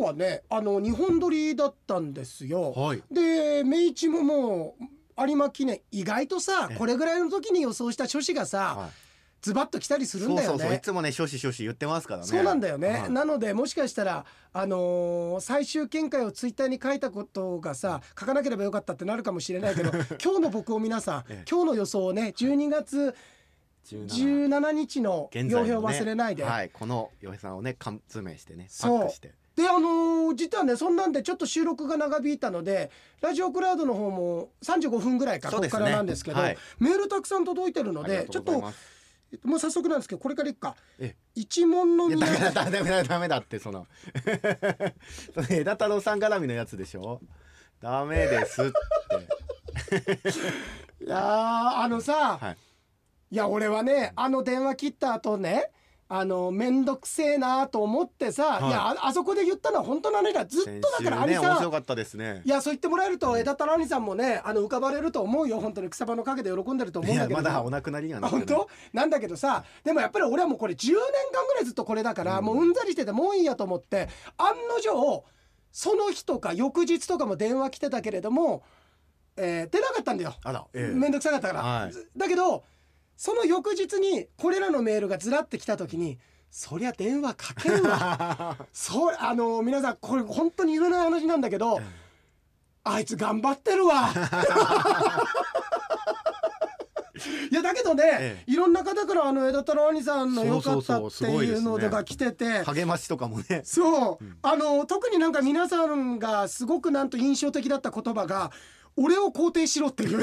日はねあの日本撮りだったんですよ。はい。で明治ももう有馬記念意外とさえこれぐらいの時に予想した書士がさ、はい。ズバッと来たりするんだよね。そうそうそう。いつもね少子少子言ってますからね。そうなんだよね、はい。なのでもしかしたら、あのー最終見解をツイッターに書いたことがさ書かなければよかったってなるかもしれないけど 今日の僕を皆さん、ええ。今日の予想をね12月17 17日の現在のね。傭兵を忘れないで。はい。この洋平さんをね缶詰してねパックしてであのー実はねそんなんでちょっと収録が長引いたのでラジオクラウドの方も35分ぐらいか、ここそうですね。からなんですけど、はい。メールたくさん届いてるのでちょっともう早速なんですけどこれからいくか。え一問のいや皆ダメだダメだダメだってその。枝太郎さん絡みのやつでしょ？ダメですって。いやーあのさ、はい。いや俺はねあの電話切った後ねあの面倒くせえなと思ってさ、はい。い、やああそこで言ったのは本当なのかずっとだから兄先週ね面さん、白かったですね。いやそう言ってもらえると枝太郎兄さんもねあの浮かばれると思うよ。本当に草場の陰で喜んでると思うんだけどまだお亡くなりにはな本当？なんだけどさでもやっぱり俺はもうこれ10年間ぐらいずっとこれだから、うん。もううんざりしててもういいやと思って案の定その日とか翌日とかも電話来てたけれども、えー出なかったんだよ。あらええ。めんどくさかったから、はい。ずだけどその翌日にこれらのメールがずらってきた時にそりゃ電話かけるわ。そうあの皆さんこれ本当に言えない話なんだけど、あいつ頑張ってるわ。いやだけどね、えいろんな方からあの枝太郎兄さんの良かったっていそうのが来てて。励ましとかもね。そう、うん。あの特になんか皆さんがすごくなんと印象的だった言葉が「俺を肯定しろ」っていう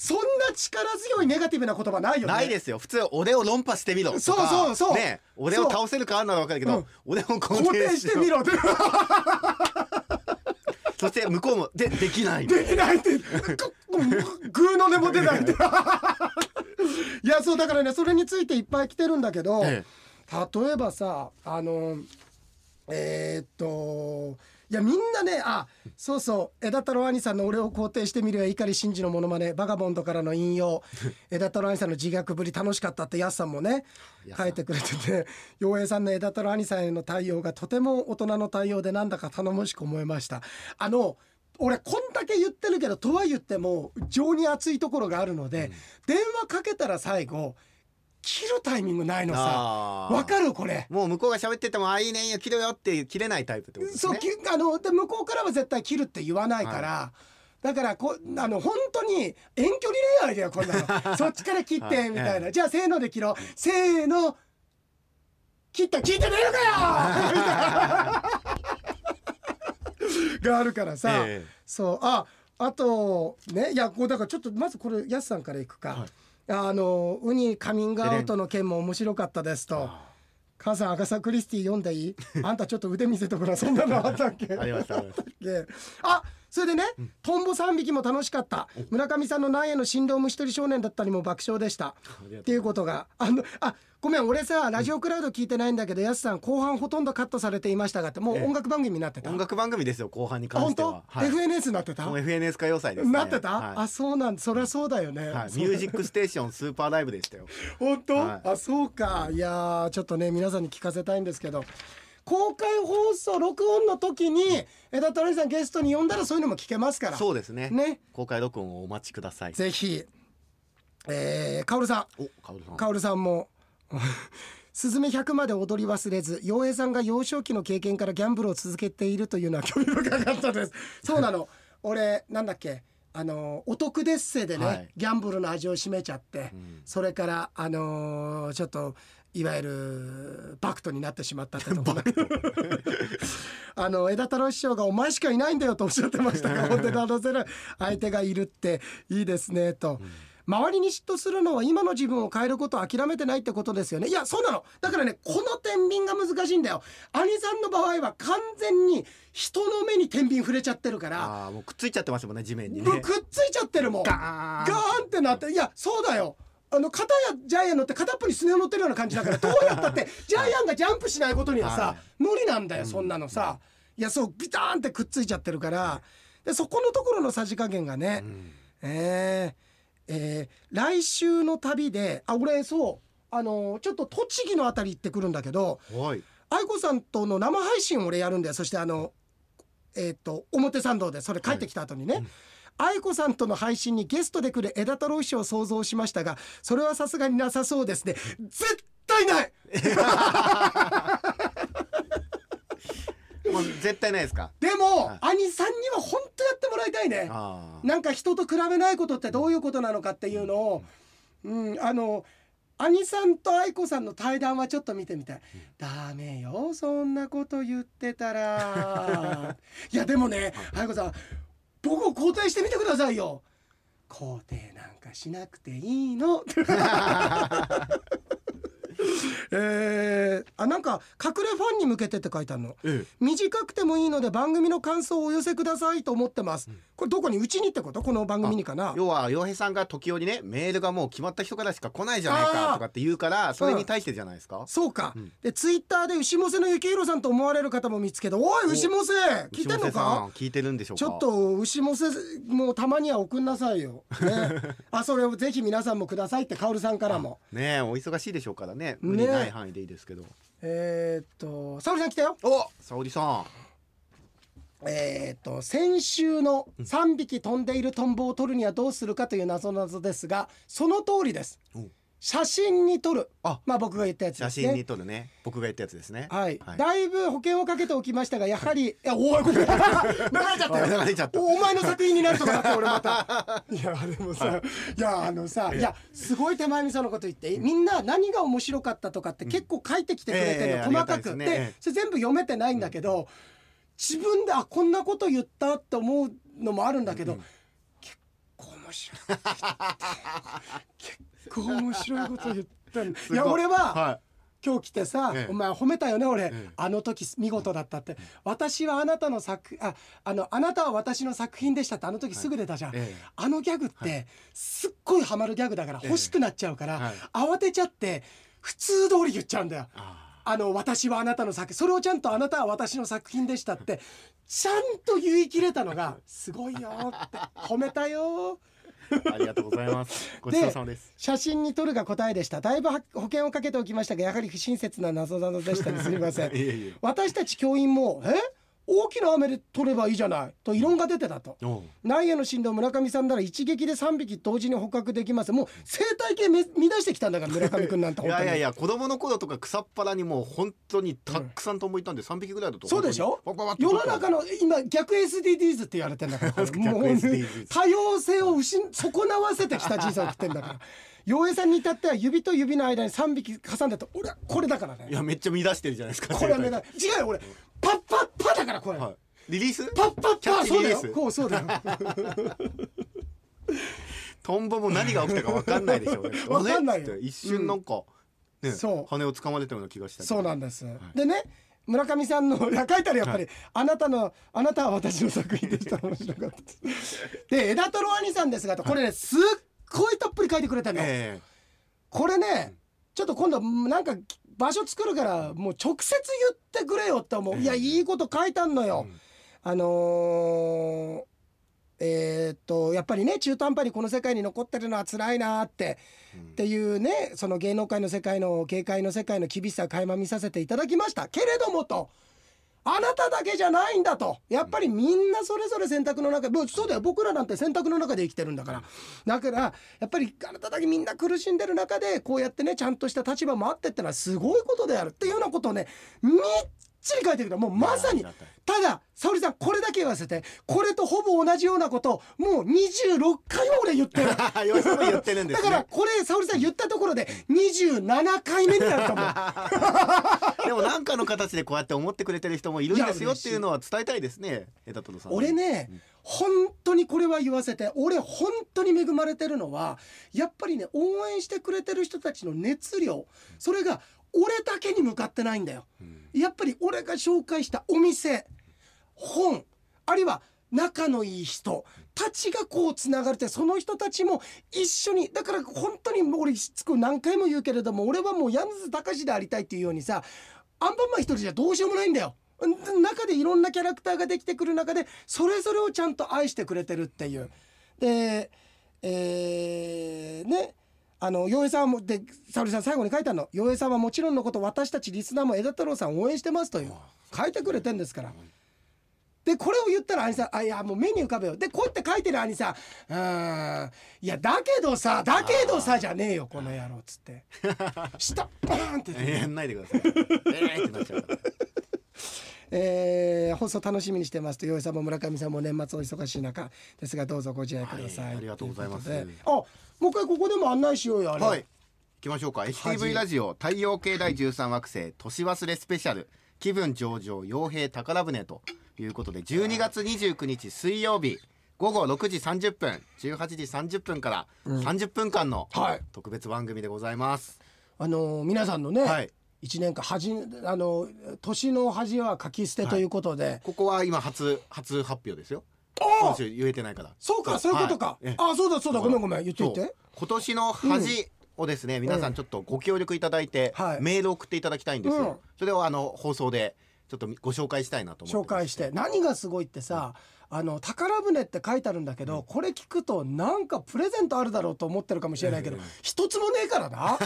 そんな力強いネガティブな言葉ないよね。ないですよ。普通俺を論破してみろとか。そうそうそう。ね俺を倒せるかあんなの分かるけど、うん。俺を肯肯定してみろろって。そして向こうもでできない。できないって。グーの音も出ないって。いやそうだからねそれについていっぱい来てるんだけど、え。例えばさあのえーっといやみんなねあそうそう枝太郎兄さんの「俺を肯定してみるよ碇シンジのモノマネバガボンドからの引用。枝太郎兄さんの自虐ぶり楽しかった」ってやすさんもね書いてくれてて陽平さんの枝太郎兄さんへの対応がとても大人の対応でなんだか頼もしく思いました。あの俺こんだけ言ってるけどとは言っても情に熱いところがあるので、電話かけたら最後切るタイミングないのさ。わかるこれ。もう向こうが喋っててもあいいねいいよ切るよって切れないタイプってことですそうあので向こうからは絶対切るって言わないから、だからこあの本当に遠距離恋愛だよこんなの。そっちから切って、はいみたいな、ええじゃあせーので切ろう。せーの。切った聞いてねえのかよ！があるからさ、え。そう。ああとねいやこうだからちょっとまずこれやすさんからいくか、はいあのウニカミングアウトの件も面白かったですと。母さんアガサ・クリスティ読んでいい？あんたちょっと腕見せてごらんそんなのあったっけ？ありましたあそれでね、トンボ3匹も楽しかった。村上さんの苗の新郎虫取り少年だったりも爆笑でした。っていうことがあのあごめん俺さラジオクラウド聞いてないんだけどやすさん後半ほとんどカットされていましたがってもうええ。音楽番組になってた。音楽番組ですよ後半に関しては、はい、FNS になってた？もう FNS 歌謡祭です、ね、なってた、はい。あそうなんそりゃそうだよね、はい、ミュージックステーションスーパーライブでしたよ。本当、はい。あそうか。いやーちょっとね皆さんに聞かせたいんですけど公開放送録音の時に枝太郎さんゲストに呼んだらそういうのも聞けますから。そうですね。ね。公開録音をお待ちください。ぜひ。えー、カオルさおカオルさん。んカオルさんも スズメ100まで踊り忘れず陽平さんが幼少期の経験からギャンブルを続けているというのは興味深かったです。そうなの。俺なんだっけ。あのお得デッセでね、はい。ギャンブルの味を占めちゃって、うん。それからあのーちょっといわゆるバクトになってしまったってところ あの枝太郎師匠が「お前しかいないんだよ」とおっしゃってました。が本当に話せる相手がいるっていいですねと。周りに嫉妬するのは今の自分を変えることを諦めてないってことですよね。いやそうなの。だからねこの天秤が難しいんだよ。兄さんの場合は完全に人の目に天秤触れちゃってるから。ああもうくっついちゃってますもんね地面にね。くっついちゃってるもん。ガーンってなって。いやそうだよあの片やジャイアン乗って片っぽにスネ夫乗ってるような感じだから どうやったって ジャイアンがジャンプしないことにはさ、はい。無理なんだよそんなのさ、いやそうビターンってくっついちゃってるから。でそこのところのさじ加減がね、うん。えーえー来週の旅であ俺そあのちょっと栃木のあたり行ってくるんだけどはい。愛子さんとの生配信を俺やるんだよ。そしてあのえっ、と表参道でそれ帰ってきた後にね、愛子さんとの配信にゲストで来る枝太郎師匠を想像しましたがそれはさすがになさそうですね。絶対ない！もう絶対ないですか？でも、はい。兄さんには本当やってもらいたいね。あなんか人と比べないことってどういうことなのかっていうのを、うん、あの兄さんと愛子さんの対談はちょっと見てみたい、ダメよそんなこと言ってたら。いやでもね愛子さん僕を肯定してみてくださいよ。肯定なんかしなくていいの。えー、あなんか隠れファンに向けてって書いてあるの。え短くてもいいので番組の感想をお寄せくださいと思ってます、これどこに？うちにってこと？この番組にかな。要は洋平さんが時折ねメールがもう決まった人からしか来ないじゃないかとかって言うからそれに対してじゃないですか、そうか、うん。でツイッターで牛もせの幸宏さんと思われる方も見つけておい牛もせ聞いてんのか？ん聞いてるんでしょうか？ちょっと牛もせもうたまには送んなさいよ、ね、あそれをぜひ皆さんもくださいってカオルさんからも。ねえお忙しいでしょうからね無理ない範囲でいいですけど、えー、っと沙織さん来たよ。お沙織さえー、っと先週の3匹飛んでいるトンボを取るにはどうするかという謎々ですがその通りです写真に撮る。あまあ僕が言ったやつですね。写真に撮るね。僕が言ったやつですね。はい、はい。だいぶ保険をかけておきましたが やはり、い、やおいこれ流れちゃった流れちゃった。おお前の作品になるとかだって 俺また。いやでもさ、い、やあのさいや。すごい手前味噌のこと言ってみんな何が面白かったとかって結構書いてきてくれてるの、ええ細かく。ええそれ全部読めてないんだけど、自分であこんなこと言ったって思うのもあるんだけど、結構面白い。結 構面白いこと言ったんい。や俺は、は今日来てさ、ええ。お前褒めたよね俺、ええ。あの時見事だったって、私はあなたの作ああのあなたは私の作品でしたってあの時すぐ出たじゃん、い、ええ。あのギャグってすっごいハマるギャグだからええ。欲しくなっちゃうから、はい。慌てちゃって普通通り言っちゃうんだよ。ああの私はあなたの作それをちゃんとあなたは私の作品でしたって ちゃんと言い切れたのがすごいよって。褒めたよーありがとうございます。ごちそうさまです。写真に撮るが答えでした。だいぶは保険をかけておきましたがやはり不親切な謎々でしたね。すみません。いえいえ。私たち教員も「え？大きな雨で撮ればいいじゃない」と異論が出てたと。内野の振動村上さんなら一撃で3匹同時に捕獲できます。もう生態系め乱してきたんだから村上君なんていやいやいや子供の頃とか草っぱらにもう本当にたくさんトンボいたんで3匹ぐらいだとそうでしょ？世の中の今逆 SDGs って言われてんだから。多様性を失損なわせてきた人生を送ってんだから洋平さんに至っては指と指の間に3匹挟んでて俺はこれだからね。いやめっちゃ乱してるじゃないですかこれは目だ違うよ俺。パッパッパだからこれ、はい。リリース？パッパッパそうだよリリース。こうそうだよ。トンボも何が起きたか分かんないでしょうね。わかんないよ。一瞬なんか、ねそう。羽を掴まれたような気がしたそうなんです、でね村上さんの書いてあるやっぱり、あなたのあなたは私の作品でした。面白かったで枝太郎兄さんですがとこれねすっごいたっぷり書いてくれたの、えこれねちょっと今度なんか場所作るからもう直接言ってくれよって思う、いやいいこと書いてあんのよ、うん。あのーえーっとやっぱりね中途半端にこの世界に残ってるのは辛いなって、うん。っていうねその芸能界の世界の芸界の世界の厳しさを垣間見させていただきました。けれどもとあなただけじゃないんだと。やっぱりみんなそれぞれ選択の中もうそうだよ。僕らなんて選択の中で生きてるんだから。だからやっぱりあなただけみんな苦しんでる中でこうやってねちゃんとした立場もあってってのはすごいことであるっていうようなことをねみっちり書いてくれたもうまさに。ただ沙織さんこれだけ言わせてこれとほぼ同じようなことをもう26回は俺言ってる。言ってるんですね。だからこれ沙織さん言ったところで27回目になると思う。でも何かの形でこうやって思ってくれてる人もいるんですよっていうのは伝えたいですねさん。俺ね本当にこれは言わせて俺本当に恵まれてるのはやっぱりね応援してくれてる人たちの熱量。それが俺だけに向かってないんだようんやっぱり俺が紹介したお店本あるいは仲のいい人たちがこうつながれてその人たちも一緒にだから本当にもう俺しつこく何回も言うけれども俺はもう柳津隆でありたいっていうようにさアンパンマン一人じゃどうしようもないんだよ。中でいろんなキャラクターができてくる中でそれぞれをちゃんと愛してくれてるっていう。で、えーねあの洋平さんもで沙織さん最後に書いたの。洋平さんはもちろんのこと私たちリスナーも枝太郎さんを応援してますという書いてくれてんですから。でこれを言ったら兄さん「あいやもう目に浮かべよ」でこうやって書いてる兄さん「うーんいやだけどさだけどさじゃねえよこの野郎」っつって。下バーンって言ってやんないでください。えーってなっちゃうから。えー放送楽しみにしてますと洋井さんも村上さんも年末お忙しい中ですがどうぞご自愛ください、はいありがとうございます。あもう一回ここでも案内しようよあれ、はい。行きましょうか。STV ラジオ太陽系第13惑星年忘れスペシャル。気分上々傭兵宝船ということで12月29日水曜日午後6時30分18時30分から30分間のはい。特別番組でございます、あのー皆さんのね、はい。一年間恥あの年の恥は書き捨てということで、ここは今初初発表ですよあ今週言えてないから。そうかそう。いうことか、はい。ええ。あそうだそうだ。ごめんごめん言って。そう。言って今年の恥をですね、皆さんちょっとご協力いただいて、はい。メール送っていただきたいんですよ、うん。それをあの放送でちょっとご紹介したいなと思って紹介して。何がすごいってさ、あの宝船って書いてあるんだけど、これ聞くとなんかプレゼントあるだろうと思ってるかもしれないけど、ええ一つもねえからな。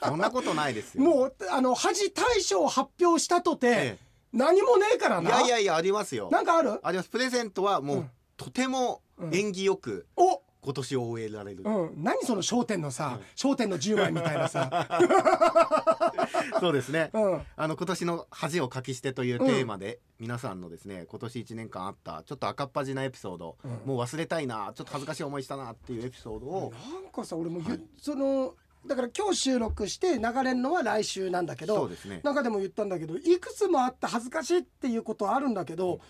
そんなことないですよ。もうあの恥大賞を発表したとて、え何もねえからいなやいやいやありますよ。なんかある？あります。プレゼントはもう、うん。とても縁起よくお！今年を終えられる、うん、何その『笑点』のさ『笑点』の10枚みたいなさ、そうですね、うん、あの今年の恥を書き捨てというテーマで、皆さんのですね今年1年間あったちょっと赤っ端なエピソード、うん。もう忘れたいなちょっと恥ずかしい思いしたなっていうエピソードを、なんかさ俺もゆ、そのだから今日収録して流れるのは来週なんだけどね。中でも言ったんだけどいくつもあって恥ずかしいっていうことはあるんだけど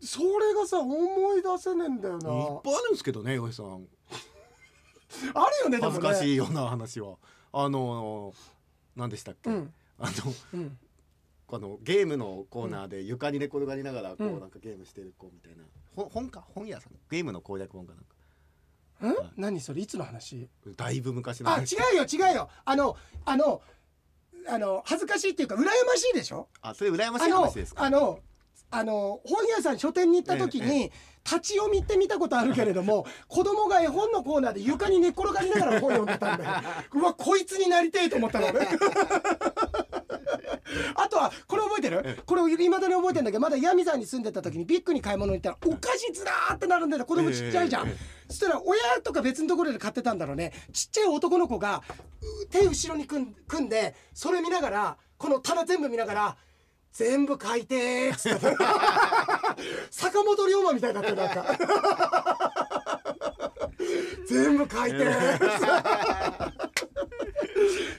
それがさ思い出せねえんだよいっなぱいあるんですけどね岩井さん。あるよねでも恥ねずかしいような話は。あの何でしたっけ、うん。あのうん。あのゲームのコーナーで床に寝転がりながらこう、うんなんかゲームしてる子みたいな。ほ本か？本屋さん？ゲームの攻略本かなんかん？何それ？いつの話？だいぶ昔のあ違話うよ違うよ。あのあのあの恥ずかしいっていうか羨ましいでしょ？あそれ羨ましい話ですか？あのあの本屋さん書店に行った時に、え立ち読みって見たことあるけれども 子供が絵本のコーナーで床に寝っ転がりながら本読んでたんだよ。うわこいつになりてえと思ったの。ね あとはこれ覚えてる？これをいまだに覚えてるんだけどまだ闇山に住んでた時にビッグに買い物に行ったらお菓子ずらーってなるんだよ子供ちっちゃいじゃん、ええそしたら親とか別のところで買ってたんだろうね。ちっちゃい男の子がう手後ろに組んでそれ見ながらこの棚全部見ながら全部書いてーっつって 坂本龍馬みたいだったよなんか。全部書いてー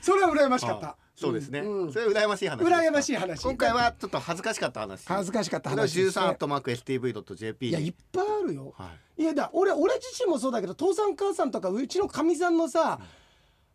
それは羨ましかった。あそうですね、うんそれ羨ましい話羨ましい話。今回はちょっと恥ずかしかった話。恥ずかしかった話です。ね13アットマーク STV.jp いやいっぱいあるよ。はい。いやだ俺俺自身もそうだけど父さん母さんとかうちのかみさんのさ、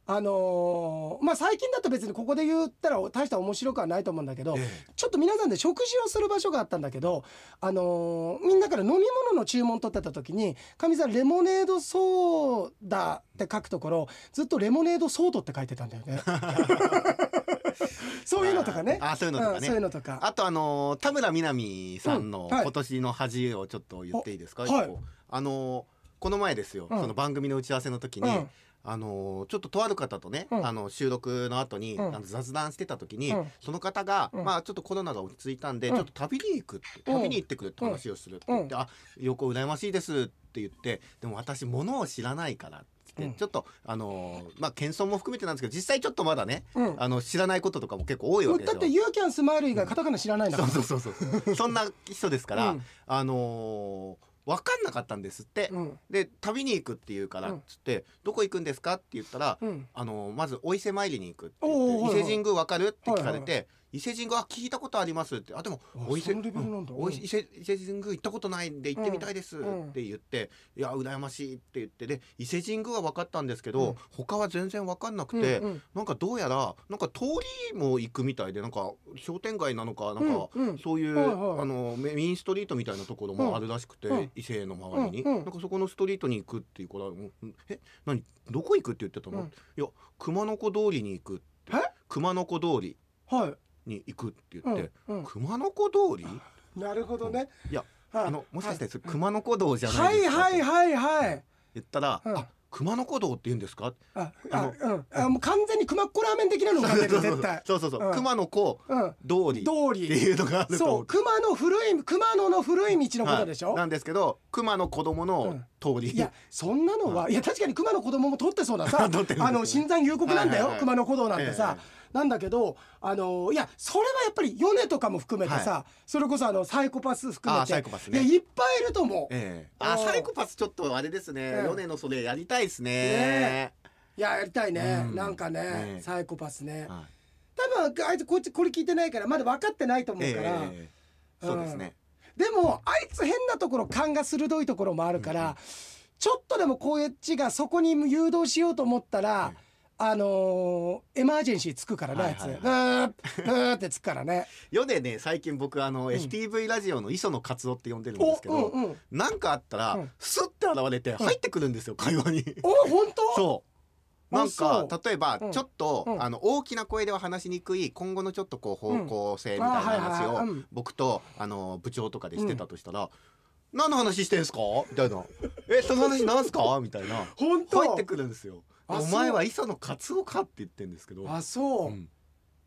あのーまあ最近だと別にここで言ったら大した面白くはないと思うんだけど、ええ。ちょっと皆さんで食事をする場所があったんだけど、あのーみんなから飲み物の注文取ってた時にかみさんレモネードソーダって書くところずっとレモネードソードって書いてたんだよね。そういうのとかね。ああそういうのとかね。ういうのとか。あとあのー田村みな実さんの今年の恥をちょっと言っていいですか、はい。あのーこの前ですよ、うん。その番組の打ち合わせの時に、うんあのーちょっととある方とね、うん。あの収録の後に、うん。あの雑談してた時に、うん。その方が、うん。まあちょっとコロナが落ち着いたんで、うん。ちょっと旅に行くってうん。旅に行ってくるって話をするって言って、うあ横羨ましいですって言ってでも私物を知らないからってちょっとあのーまあ謙遜も含めてなんですけど実際ちょっとまだね、うん。あの知らないこととかも結構多いわけですよ。だって。ユーキャンスマイル以外カタカナ知らないんだから。そうそうそうそう。そんな人ですから、うん。あのー分かんなかったんですって、うん。で旅に行くっていうからっつって、どこ行くんですかって言ったら、うん。あのーまずお伊勢参りに行くって伊勢神宮分かる？って聞かれて、はい伊勢神宮あ聞いたことありますって。あでもあお伊勢伊勢神宮行ったことないんで行ってみたいですっうん。て言って、いや羨ましいって言って。で伊勢神宮は分かったんですけど、うん。他は全然分かんなくて、うんうん。なんかどうやらなんか通りも行くみたいでなんか商店街なのかなんか、うんうん。そういう、はいはい。あのメメインストリートみたいなところもあるらしくて、うん。伊勢の周りに、うん。うんなんかそこのストリートに行くっていうから「うん。え何？どこ行く?」って言ってたの、うん。いや熊野古通りに行くって。え？熊野古通り。はい。に行くって言って、うんうん。熊野古通り？なるほどね。いやはいあのもしかして熊野古道じゃなはいいですか、はいはいはい。言ったら、うん。あ熊野古道って言うんですか？ああのあもう完全に熊っこラーメン的なのが出る 絶対そうそう。そう、うん熊野古うん。通り。通ってりいうのがあるそう。熊の古い熊野の古い道のことでしょ、はい。なんですけど熊の子供の通り、いやそんなのは、い。や確かに熊の子供も取ってそうださ。あの新山幽谷なんだよ、はいはいはい。熊野古道なんてさ、えなんだけどあのいやそれはやっぱり米とかも含めてさ、はそれこそあのサイコパス含めあてね。いやいっぱいいると思う、えーあサイコパスちょっとあれですね、うん米のそれやりたいですね。ね。いややりたいね、うん。なんかねね。サイコパスね。はい。多分あいつこいつこれ聞いてないからまだ分かってないと思うから、ええそうですね、でもあいつ変なところ勘が鋭いところもあるから、ちょっとでもこういうちがそこに誘導しようと思ったら、あのーエマージェンシーつくからね、あいつ、はいはい。うーうーってつくからね。米ね最近僕あの、ん。STV ラジオの磯野勝夫って呼んでるんでおすけど、うんうん。なんかあったら、うん。スッて現れて入ってくるんですよ、会話に。お本当？そう。あなんか例えばうん。ちょっと、うん。あの大きな声では話しにくい今後のちょっとこう方向性みたいな話を僕とあの部長とかでしてたとしたら「何の話してんすか?」みたいな「えその話なんすか?」みたいな。本当？入ってくるんですよ。あお前は磯野勝夫かって言ってんですけど。あそう、うん。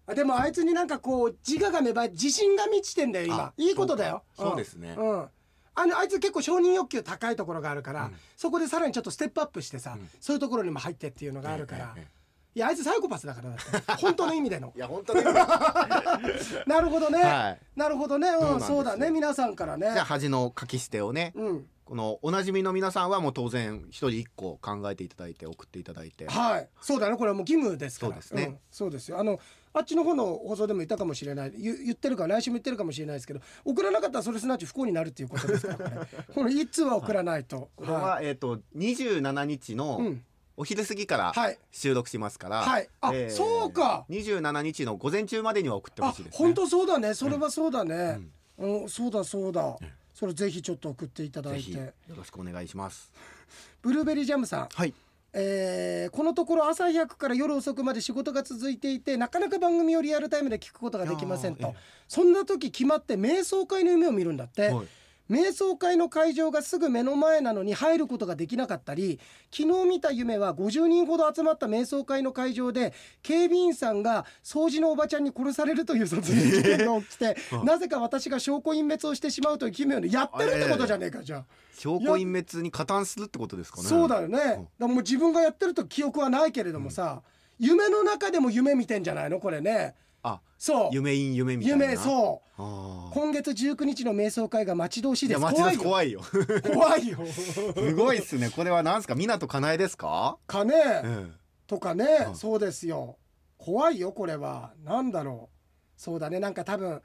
あでもあいつになんかこう自我が芽生え自信が満ちてんだよ今。あいいことだよ。そうですね。うん。あのあいつ結構承認欲求高いところがあるから、うん。そこでさらにちょっとステップアップしてさ、うん。そういうところにも入ってっていうのがあるから、えええいやあいつサイコパスだからだって。本当の意味での。えいや本当に。なるほどね、はい。なるほどね、うん、そうなんですよ。そうだね。皆さんからね。じゃあ恥の書き捨てをね、うんこのおなじみの皆さんはもう当然一人一個考えていただいて送っていただいて。はい。そうだねこれはもう義務ですから。そうですね。ん。そうですよ。あのあっちの方の放送でも言ったかもしれない。言言ってるから来週も言ってるかもしれないですけど送らなかったらそれすなわち不幸になるっていうことですから。こ れこの一通は送らないと、これは、えっ、と27日のうん。お昼過ぎからはい。収録しますから、はい。あそうか。27日の午前中までには送ってほあしいですね。本当そうだね。それはそうだね、うん。そうだそうだ、それぜひちょっと送っていただいて。ろしくお願いします。ブルーベリージャムさん。はい。えーこのところ朝早くから夜遅くまで仕事が続いていてなかなか番組をリアルタイムで聞くことができませんと。ええ。そんな時決まって瞑想会の夢を見るんだって、はい瞑想会の会場がすぐ目の前なのに入ることができなかったり昨日見た夢は50人ほど集まった瞑想会の会場で警備員さんが掃除のおばちゃんに殺されるという殺人事件が起きて、なぜか私が証拠隠滅をしてしまうという奇妙にやってるってことじゃねえかじゃあ。証拠隠滅に加担するってことですかね。そうだよね、だからもう自分がやってると記憶はないけれどもさ、夢の中でも夢見てんじゃないの？これねあ、そう。夢イン夢みたいな。夢そう。あ今月19日の瞑想会が待ち遠しいいやです待ち怖いよ。怖いよ。怖いよ。すごいっすね。これはなんですか。港かなえですか？かね、え。とかね、はいそうですよ。怖いよこれは。なんだろう。そうだね。なんか多分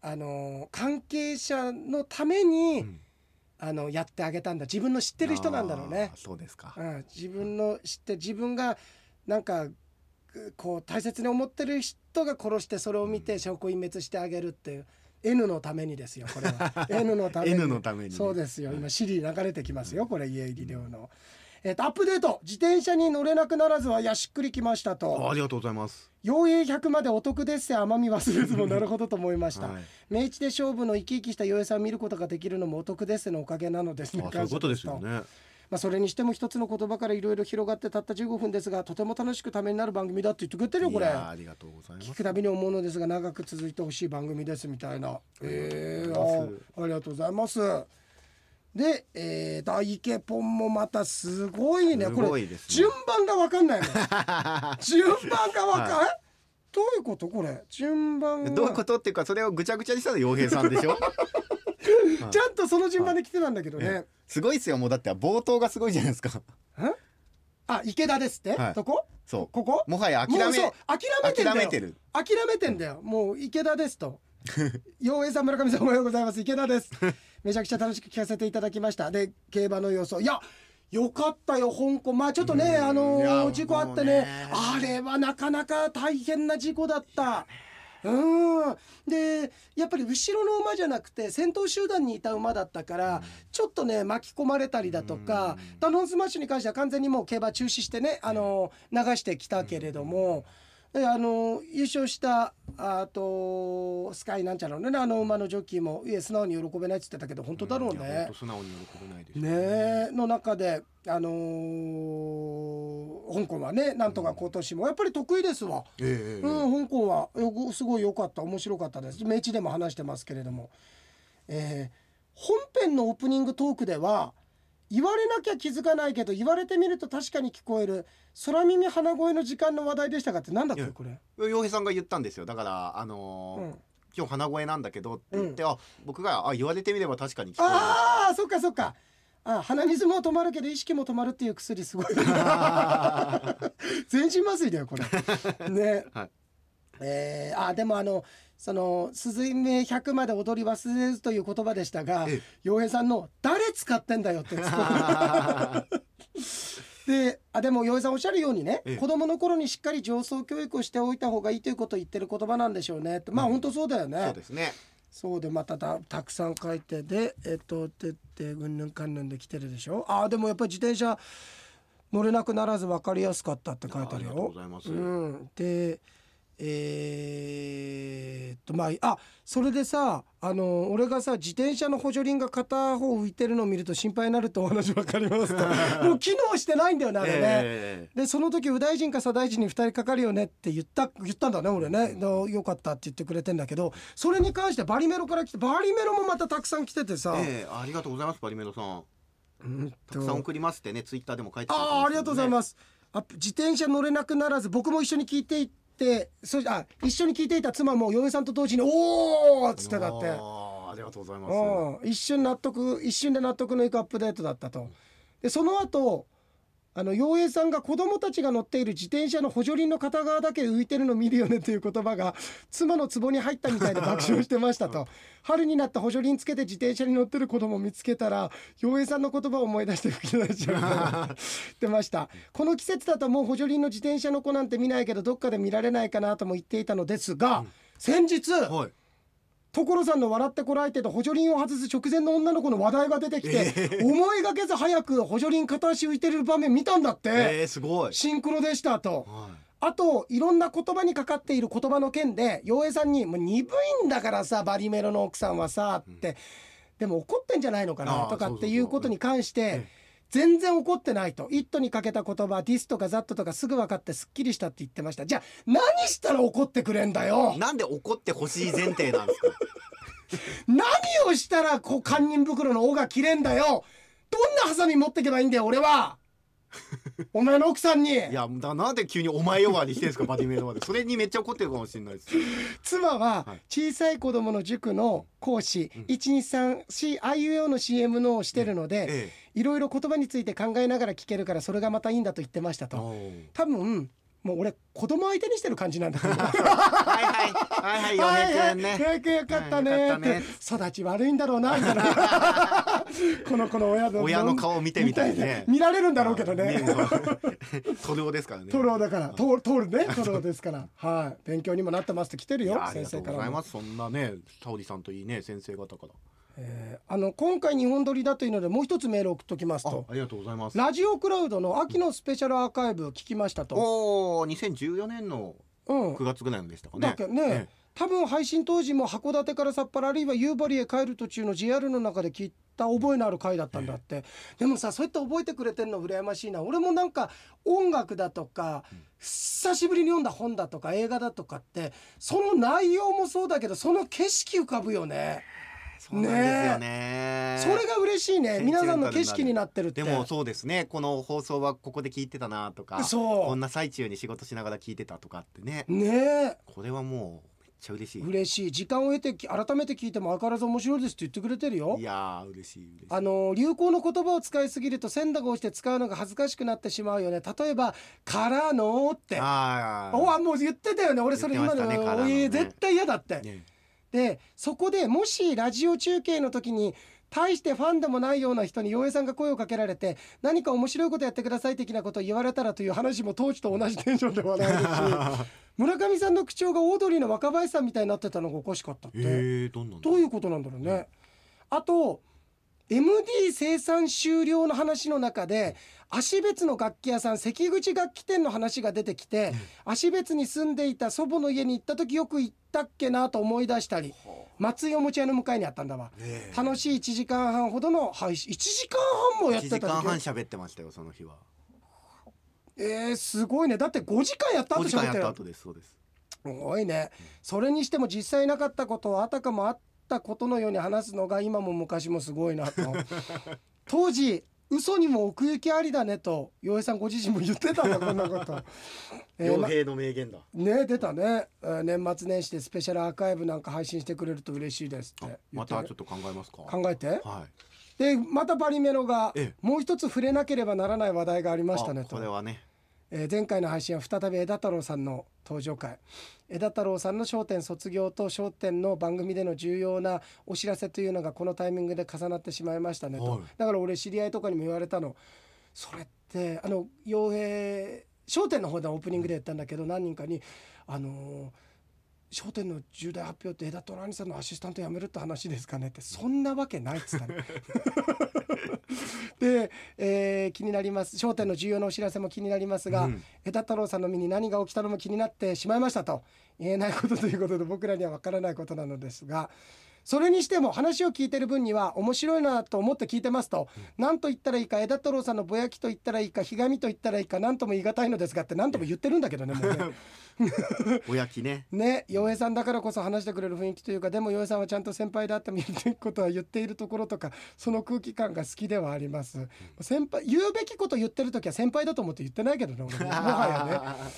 あのー関係者のために、うん。あのやってあげたんだ。自分の知ってる人なんだろうね。あーそうですか。うん、自分の知って自分がなんかぐこう大切に思ってる人が殺してそれを見て証拠隠滅してあげるっていう N のためにですよこれは。N のために。N のためにね。そうですよ。今シリ流れてきますよこれ家入り量の、えっとアップデート。自転車に乗れなくならずはやしっくりきましたあとありがとうございます。陽影100までお得ですせ甘み忘れずもなるほどと思いました、はい。明治で勝負の生き生きした陽影さんを見ることができるのもお得ですのおかげなのですねあそういうことですよとね。まあ、それにしても一つの言葉からいろいろ広がってたった15分ですがとても楽しくためになる番組だって言ってくれてるよこれ。ありがとうございます。聞くたびに思うのですが長く続いてほしい番組ですみたいな。えー、ありがとうございます。で、えー、大池ポンもまたすごいね。すこれ順番が分かんないの。順番が分かん、え？どういうことこれ？順番が。どういうことっていうかそれをぐちゃぐちゃにしたの洋平さんでしょ？ちゃんとその順番で来てたんだけどね、すごいっすよもうだって冒頭がすごいじゃないですか。あ池田ですって、はい。どこ？そう。ここ？もはや諦めもうそう諦めてんだよ。諦めてる。諦めてんだよ。もう池田ですと。陽平さん村上さんおはようございます。池田です。めちゃくちゃ楽しく聞かせていただきました。で競馬の予想いやよかったよ香港まあちょっとねうん。あのー事故あってね。ね。あれはなかなか大変な事故だったうん。でやっぱり後ろの馬じゃなくて先頭集団にいた馬だったから、ちょっとね巻き込まれたりだとか、ダノンスマッシュに関しては完全にもう競馬中止してね、あの流してきたけれども、であの優勝したあとスカイなんちゃらのねあの馬のジョッキーもいえ素直に喜べないっつってたけど本当だろうね。本当。素直に喜べないですねえの中であのー香港はねなんとか今年もやっぱり得意ですわ。ええええ。うん、香港はよくすごい良かった面白かったです。明治でも話してますけれども、えー本編のオープニングトークでは言われなきゃ気づかないけど言われてみると確かに聞こえる。空耳鼻声の時間の話題でしたかってなんだっけいやこれ、洋平さんが言ったんですよ。だからあのーうん、今日鼻声なんだけどって言って、あ僕があ言われてみれば確かに聞こえる。ああそっかそっか。あ鼻水も止まるけど意識も止まるっていう薬すごい。全身麻酔だよこれ。ね、はい。えーあでもあのその「スズメ100まで踊り忘れず」という言葉でしたがええ。洋平さんの「誰使ってんだよ」って であでも洋平さんおっしゃるようにね、ええ。子供の頃にしっかり上層教育をしておいた方がいいということを言ってる言葉なんでしょうねまあうん。本当そうだよね。そうですね。そうでまたたたくさん書いてでえっとてってうんぬんかんぬんで来てるでしょ。あーでもやっぱり自転車乗れなくならず分かりやすかったって書いてあるありがとうよご。ざいます、うん、でえーっとまああそれでさあの俺がさ自転車の補助輪が片方浮いてるのを見ると心配になるってお話分かりますと。もう機能してないんだよねあれね。えでその時右大臣か左大臣に2人かかるよねって言った言ったんだね俺ね。だよかったって言ってくれてんだけどそれに関してバリメロから来てバリメロもまたたくさん来ててさ、えええありがとうございますバリメロさん。うんたくさん送りますってねツイッターでも書いてくれてますああありがとうございすます。あ自転車乗れなくならず僕も一緒に聞いていってそあ一緒に聞いていた妻も嫁さんと同時に「おお!」っつってだって。ありがとうございますうん一瞬納得一瞬で納得のいくアップデートだったと。でその後あの陽平さんが子供たちが乗っている自転車の補助輪の片側だけ浮いてるの見るよねという言葉が 妻の壺に入ったみたいで爆笑してましたと。春になって補助輪つけて自転車に乗ってる子供見つけたら陽平さんの言葉を思い出して吹き出しちゃうって ました。この季節だともう補助輪の自転車の子なんて見ないけどどっかで見られないかなとも言っていたのですが、先日、はい所さんの笑ってこらえてと補助輪を外す直前の女の子の話題が出てきて、思いがけず早く補助輪片足浮いてる場面見たんだって、えー、すごい、シンクロでしたと。はあといろんな言葉にかかっている言葉の件で陽平さんに「もう鈍いんだからさバリメロの奥さんはさ」って、でも怒ってんじゃないのかなとかっていうことに関してえ全然怒ってないと「イット!」にかけた言葉「ディス」とか「ザット」とかすぐ分かってすっきりしたって言ってました。じゃあ何したら怒ってくれんだよ？い、なんで怒ってほしい前提なんですか？何をしたらこう堪忍袋の尾が切れんだよ？どんなハサミ持ってけばいいんだよ俺は？お前の奥さんに。いやだなんで急にお前呼ばわりしてんですかバディメイドまで。それにめっちゃ怒ってるかもしれないです。妻ははい。小さい子供の塾の講師、うん。123あいうえおの CM のしてるので、えいろいろ言葉について考えながら聞けるからそれがまたいいんだと言ってましたえと多分もう俺子供相手にしてる感じなんだと思うはい。はいはい。はいはい。はいよかったね。はいね。育ち悪いんだろうなみたいな。この子の親の。親の顔見てみたいね。見られるんだろうけどね。トルオですからね。トロだから。トトルね。トロですから。はい。勉強にもなってますって来てるよいやあり先がとうございます。そんなね沙織さんといいね先生方からえーあの今回日本撮りだというのでもう一つメール送っときますあと。ありがとうございます。ラジオクラウドの秋のスペシャルアーカイブ聞きましたと、おお2014年のうん。9月ぐらいのでしたかね。だけどね、多分配信当時も函館から札幌あるいは夕張へ帰る途中の JR の中で聞いた覚えのある回だったんだって、でもさそうやって覚えてくれてるの羨ましいな。俺もなんか音楽だとか、久しぶりに読んだ本だとか映画だとかってその内容もそうだけどその景色浮かぶよねそうなんですよね。それが嬉しいね。皆さんの景色になってるって。でもそうですね。この放送はここで聞いてたなとかそう。こんな最中に仕事しながら聞いてたとかってね。ねこれはもうめっちゃ嬉しい。嬉しい。時間を得てき改めて聞いても相変わらず面白いですって言ってくれてるよ。いやー嬉しい嬉しい。あの流行の言葉を使いすぎると鮮度が落ちて使うのが恥ずかしくなってしまうよね。例えば「からの」って。あー。おわもう言ってたよね。俺それ今の。ねおい絶対嫌だって、ねでそこでもしラジオ中継の時に大してファンでもないような人に洋平さんが声をかけられて何か面白いことやってください的なことを言われたらという話も当時と同じテンションで笑えるし 村上さんの口調がオードリーの若林さんみたいになってたのがおかしかったって、えー、どんなんだどういうことなんだろうね。あと MD 生産終了の話の中で芦別の楽器屋さん関口楽器店の話が出てきて芦別に住んでいた祖母の家に行った時よく行ったっけなと思い出したり松井おもちゃ屋の向かいにあったんだわ。ええ。楽しい1時間半ほどの配信1時間半もやっ1てた時。時間半喋ってましたよその日は。えー、すごいね。だって5時間やった5後喋ってるやった後ですそうです。すごいね。それにしても実際なかったことをあたかもあったことのように話すのが今も昔もすごいなと。当時嘘にも奥行きありだねと洋平さんご自身も言ってたんだ こんなこと、えーま平の名言だ。ね出たね、えー年末年始でスペシャルアーカイブなんか配信してくれると嬉しいですってまたちょっと考えますか。考えて？はい。でまたバリメロがええ。もう一つ触れなければならない話題がありましたねあとこれはねえー前回の配信は再び枝太郎さんの登場会。枝太郎さんの『笑点』卒業と『笑点』の番組での重要なお知らせというのがこのタイミングで重なってしまいましたねと、はい。だから俺知り合いとかにも言われたの。それってあの傭兵『笑点』の方ではオープニングで言ったんだけど何人かにあのー笑点の重大発表って枝虎兄さんのアシスタント辞めるって話ですかねってそんなわけないっつったの。で、えー気になります『笑点』の重要なお知らせも気になりますが、うん枝太郎さんの身に何が起きたのも気になってしまいましたと言えないことということで僕らには分からないことなのですがそれにしても話を聞いてる分には面白いなと思って聞いてますと、何と言ったらいいか枝太郎さんのぼやきと言ったらいいかひがみと言ったらいいか何とも言い難いのですがって何とも言ってるんだけどねもうね。おやきね。ね洋平さんだからこそ話してくれる雰囲気というかでも洋平さんはちゃんと先輩であっても言っていくことは言っているところとかその空気感が好きではあります。先輩言うべきこと言ってる時は先輩だと思って言ってないけどね俺ももはやね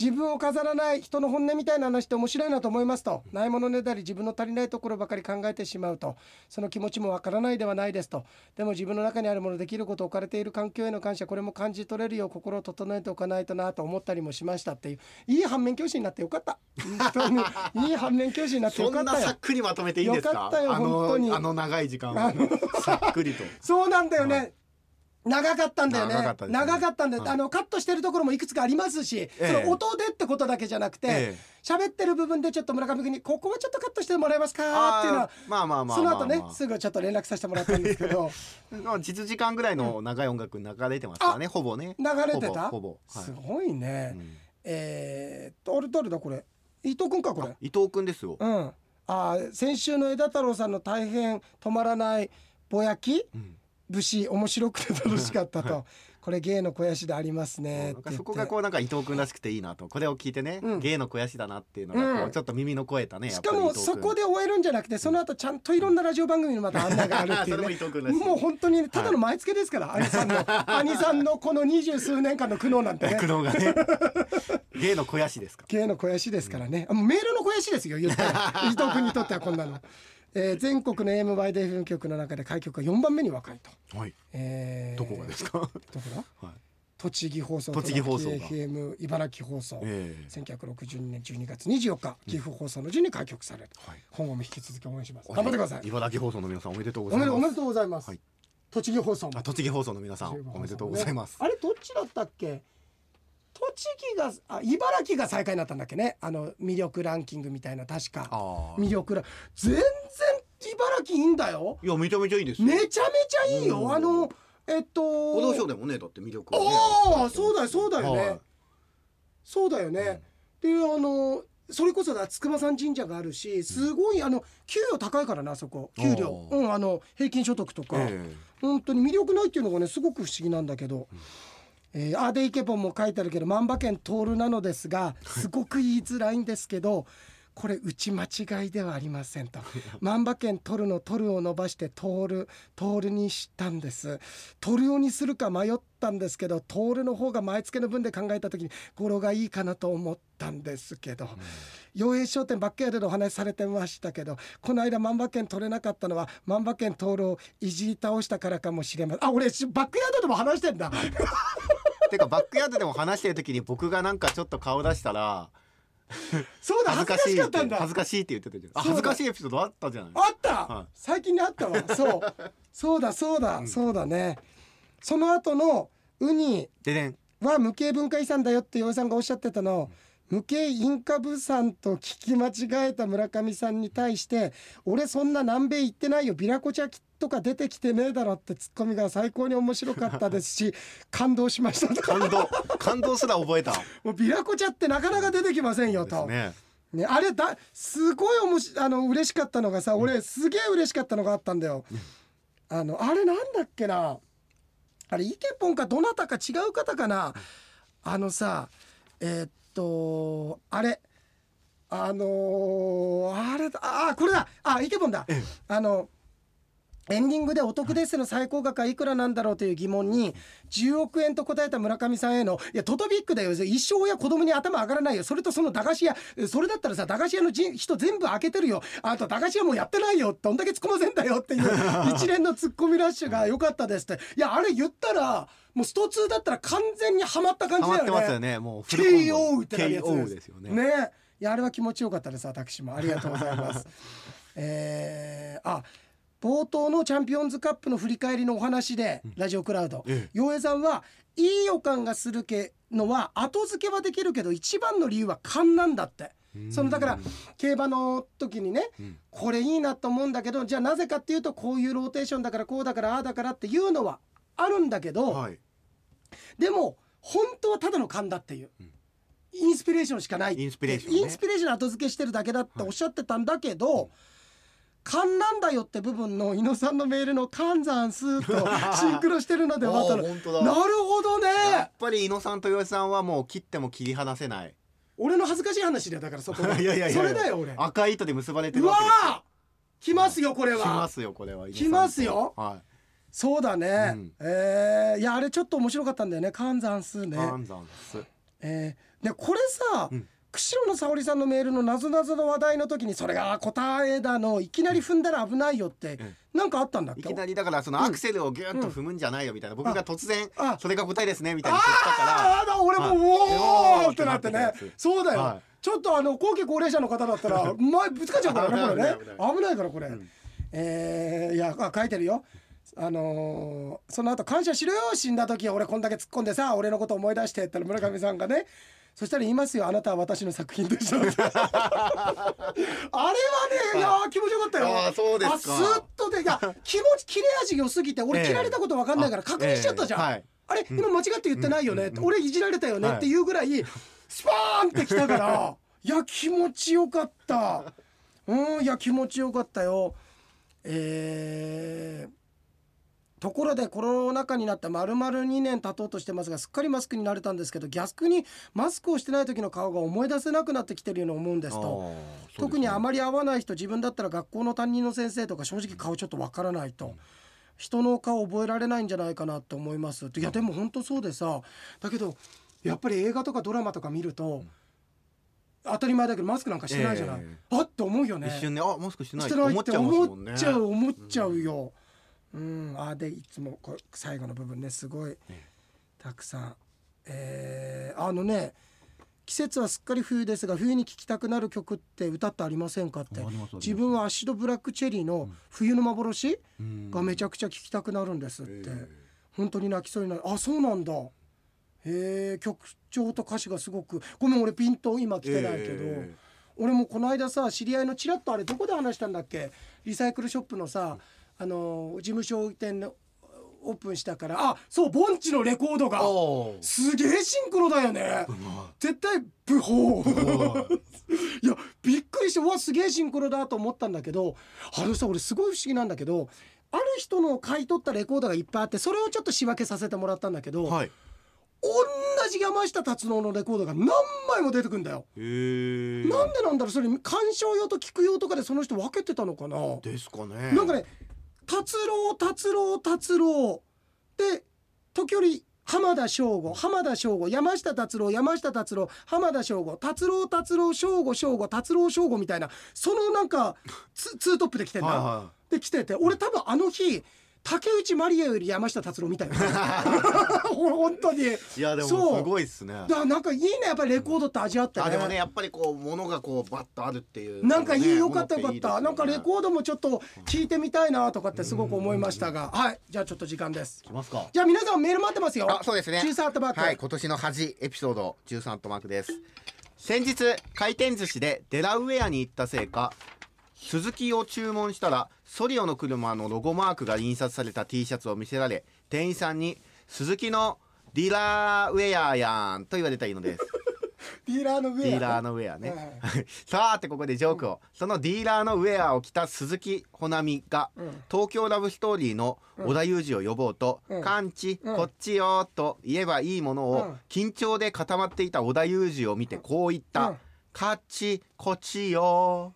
自分を飾らない人の本音みたいな話って面白いなと思いますと。ないものねだり自分の足りないところばかり考えてしまうと。その気持ちもわからないではないですと。でも自分の中にあるものできること置かれている環境への感謝これも感じ取れるよう心を整えておかないとなと思ったりもしましたっていう。いい反面教師になってよかった。本当に。いい反面教師になってよかったよ。さっくりまとめていいんですか？よかったよあ本当に。のあの長い時間を。さっくりと。そうなんだよね、は長かったんだよね。長かったんで、はいあのカットしてるところもいくつかありますし、えその音でってことだけじゃなくてええ。喋、ってる部分でちょっと村上君に「ここはちょっとカットしてもらえますか?」っていうのはまあまあまあその後ねすぐちょっと連絡させてもらったんですけど。まあ実時間ぐらいの長い音楽流れてますからねほぼね。流れてた？ほぼはい。すごいね、うん。えーっとあれ誰だこれ？伊藤君かこれ？あ伊藤君ですよ。うん。あー先週の枝太郎さんの大変止まらないぼやき？うん節面白くて楽しかったと。これ芸の肥やしでありますね。そこがこうなんか伊藤君らしくていいなとこれを聞いてね、うん。芸の肥やしだなっていうのがこううん。ちょっと耳の肥えたねやしっぱりかもそこで終えるんじゃなくてその後ちゃんといろんなラジオ番組のまた案内があるっていそうね藤君らし。いもう本当にただの前付けですから、兄さんの兄さんのこの二十数年間の苦悩なんてね。苦悩がね。芸の肥やしですか？芸の肥やしですからね、あもうメールの肥やしですよ言ったら。伊藤君にとってはこんなの、えー全国の AMYDFM 局の中で開局が4番目に若いと、はい。えーどこがですか、どこだ？はい。栃木放送栃木放送 FM 茨城放送、ええ。1962年12月24日岐阜放送の順に開局される、はい。今後も引き続き応援します。頑張ってください。茨城放送の皆さんおめでとうごおざいます。おめでとうございます、はい。栃木放送も。あ栃木放送の皆さんおめでとうございます、あれどっちだったっけ？栃木があ茨城が最下位になったんだっけね。あの魅力ランキングみたいな確か。ああ魅力ラ全然茨城いいんだよ。いやめちゃめちゃいいですよ。めちゃめちゃいいよ。うん。あのえっと歩道賞でもねだって魅力ああそうだよそうだよね、はい。そうだよね、であのそれこそだ筑波山神社があるしすごいあの給料高いからなあそこ。給料。うんあの平均所得とか、え本当に魅力ないっていうのがねすごく不思議なんだけど、えー、あでイケポンも書いてあるけど万馬券通るなのですがすごく言いづらいんですけどこれ打ち間違いではありませんと。万馬券取るの取るを伸ばして通る通るにしたんです。取るをにするか迷ったんですけど通るの方が前付けの分で考えた時に語呂がいいかなと思ったんですけど、洋平商店バックヤードでお話しされてましたけどこの間万馬券取れなかったのは万馬券通るをいじり倒したからかもしれません。あ俺しバックヤードでも話してんだ。てかバックヤードでも話してる時に僕がなんかちょっと顔出したら そうだ恥ずかしかったんだ。て恥ずかしいって言ってたじゃん。恥ずかしいエピソードあったじゃない。あった、はい。最近にあったわ。そう。そうだそうだ、そうだね。その後のウニは無形文化遺産だよって洋井さんがおっしゃってたの。無形インカブ産と聞き間違えた村上さんに対して俺そんな南米行ってないよビラコチャとか出てきてねえだろってツッコミが最高に面白かったですし感動しました感動感動すら覚えたもうビラコチャってなかなか出てきませんよと。ねね、あれだすごいおもしあの嬉しかったのがさ俺すげえ嬉しかったのがあったんだよ。あのあれなんだっけなあれイケポンかどなたか違う方かなあのさえーっとあれあのーあれだあこれだあイケポンだあのエンディングでお得ですの最高額はいくらなんだろうという疑問に10億円と答えた村上さんへの「いやトトビックだよ。一生親子供に頭上がらないよ。それとその駄菓子屋それだったらさ駄菓子屋のじ人全部開けてるよ。あと駄菓子屋もうやってないよ。どんだけ突っ込ませんだよ」っていう 一連のツッコミラッシュが良かったですって。いやあれ言ったらもうスト2だったら完全にはまった感じハだよね。マってますよね。もうフルコンボ。KO ってなるやつですよね。ね。いやあれは気持ちよかったです私も。ありがとうございます。えー、あ冒頭のチャンピオンズカップの振り返りのお話で、ラジオクラウド。ええ。洋平さんはいい予感がするけのは後付けはできるけど一番の理由は勘なんだって。そのだから競馬の時にね、ん。これいいなと思うんだけどじゃあなぜかっていうとこういうローテーションだからこうだからああだからっていうのはあるんだけど、はい。でも本当はただの勘だっていう、インスピレーションしかないインスピレーションね。インスピレーション後付けしてるだけだっておっしゃってたんだけど、勘なんだ。よって部分の伊野さんのメールの「カンザンス」とシンクロしてるのでまたなるあー本当だほどね。やっぱり伊野さんと岩井さんはもう切っても切り離せない。俺の恥ずかしい話だよだからそこはいやいやいやそれだよ俺。赤い糸で結ばれてるわけですよ。ー来ますよこれ来まはすよこれは。来ますよ。はそうだね、うん。えーいやあれちょっと面白かったんだよね「カンザンスね」い安山ですえーでこれさ、うん釧路の沙織さんのメールのなぞなぞの話題の時にそれが答えだのいきなり踏んだら危ないよって、うん。なんかあったんだっけ？いきなりだからそのアクセルをギュッと踏むんじゃないよみたいな僕が突然あそれが答えですねみたいに言ったから。ああだ俺もおおってなってね。そうだよ、はい。ちょっとあの後期高齢者の方だったら 前ぶつかっちゃうからねこれね。危ないからこれ、んえーいやあ書いてるよ。あのーその後感謝しろよ死んだ時は俺こんだけ突っ込んでさ俺のこと思い出してったら村上さんがねそしたら言いますよあなたは私の作品でしょってあれはねいやー気持ちよかったよ。あーそうですか。あスッとでいや気持ち切れ味良すぎて俺ええ。切られたこと分かんないから確認しちゃったじゃん、ええはい。あれ今間違って言ってないよね、俺いじられたよねはい。っていうぐらいスパーンってきたから いや気持ちよかった。うんいや気持ちよかったよ。えーところでコロナ禍になって丸々2年経とうとしてますがすっかりマスクに慣れたんですけど逆にマスクをしてない時の顔が思い出せなくなってきてるように思うんですと。特にあまり会わない人自分だったら学校の担任の先生とか正直顔ちょっとわからないと、人の顔覚えられないんじゃないかなって思います。いやでも本当そうでさ。だけどやっぱり映画とかドラマとか見ると、当たり前だけどマスクなんかしてないじゃない、えあって思うよね。一瞬ね。あマスクしてないしてないって思っちゃいますもんね。思っちゃう思っちゃうよ、うん、あでいつもこれ最後の部分ねすごいたくさん。えーあのね季節はすっかり冬ですが冬に聴きたくなる曲って歌ってありませんかって。自分はアシドブラックチェリーの冬の幻うん。がめちゃくちゃ聴きたくなるんですって、ええ。本当に泣きそうになる。あそうなんだ。へえ曲調と歌詞がすごく。ごめん俺ピンと今来てないけど、え俺もこの間さ知り合いのちらっとあれどこで話したんだっけ？リサイクルショップのさあの事務所店のオープンしたからあそうボンチのレコードが。すげえシンクロだよね。絶対ブホー。い。やびっくりしてうわすげえシンクロだと思ったんだけどあのさ俺すごい不思議なんだけどある人の買い取ったレコードがいっぱいあってそれをちょっと仕分けさせてもらったんだけど、はい。同じ山下達郎のレコードが何枚も出てくんだよ。なんでなんだろう？それ鑑賞用と聞く用とかでその人分けてたのかな、ですかね。なんかね達郎達郎達郎。で時折浜田省吾浜田省吾山下達郎山下達郎浜田省吾達郎達郎省吾省吾達郎省吾みたいなそのなんかツツートップで来てんだ、はいはで来てて俺多分あの日竹内まりやより山下達郎みたいな。本当に。いいやでもすごいっすね。だからなんかいいねやっぱりレコードって味あって。ねあでもねやっぱりこう物がこうバッとあるっていう。なんかいいねよかったよかっ物ていいですよね。たなんかレコードもちょっと聞いてみたいなとかってすごく思いましたが。はいじゃあちょっと時間です。きますか。じゃあ皆さんメール待ってますよ。あそうですね。13アットマーク。はい今年の恥エピソード13とマークです。先日回転寿司でデラウェアに行ったせいか鈴木を注文したらソリオの車のロゴマークが印刷された T シャツを見せられ店員さんに「鈴木のディーラーウェアやん」と言われたいのです。ディーラーの上ディーラーのウェアね、さあってここでジョークを、そのディーラーのウェアを着た鈴木保奈美が、うん。東京ラブストーリーの織田裕二を呼ぼうとうん「カンチ、うん。こっちよ」と言えばいいものを、うん。緊張で固まっていた織田裕二を見てこう言った。うん「カッチこっちよ」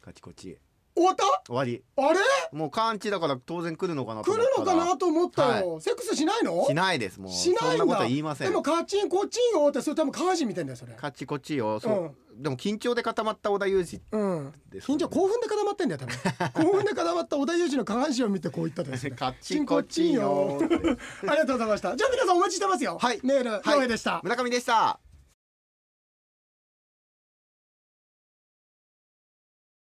カッチこっち終わった？終わり。あれ？もうカンチだから当然来るのかなと来思ったら。るのかなと思ったよ、セックスしないの？しないですもう。しないんだ。そんなことは言いません。でもカッチンこっちんよってそれ多分下半身見てんだよそれ。カッチこっちよそう、でも緊張で固まった織田裕二うん。緊張興奮で固まってんだよ多分。興奮で固まった織田裕二の下半身を見てこう言ったんですよカッチこっちよありがとうございました。じゃあ皆さんお待ちしてますよ。はい。メール、はい。でした。村上でした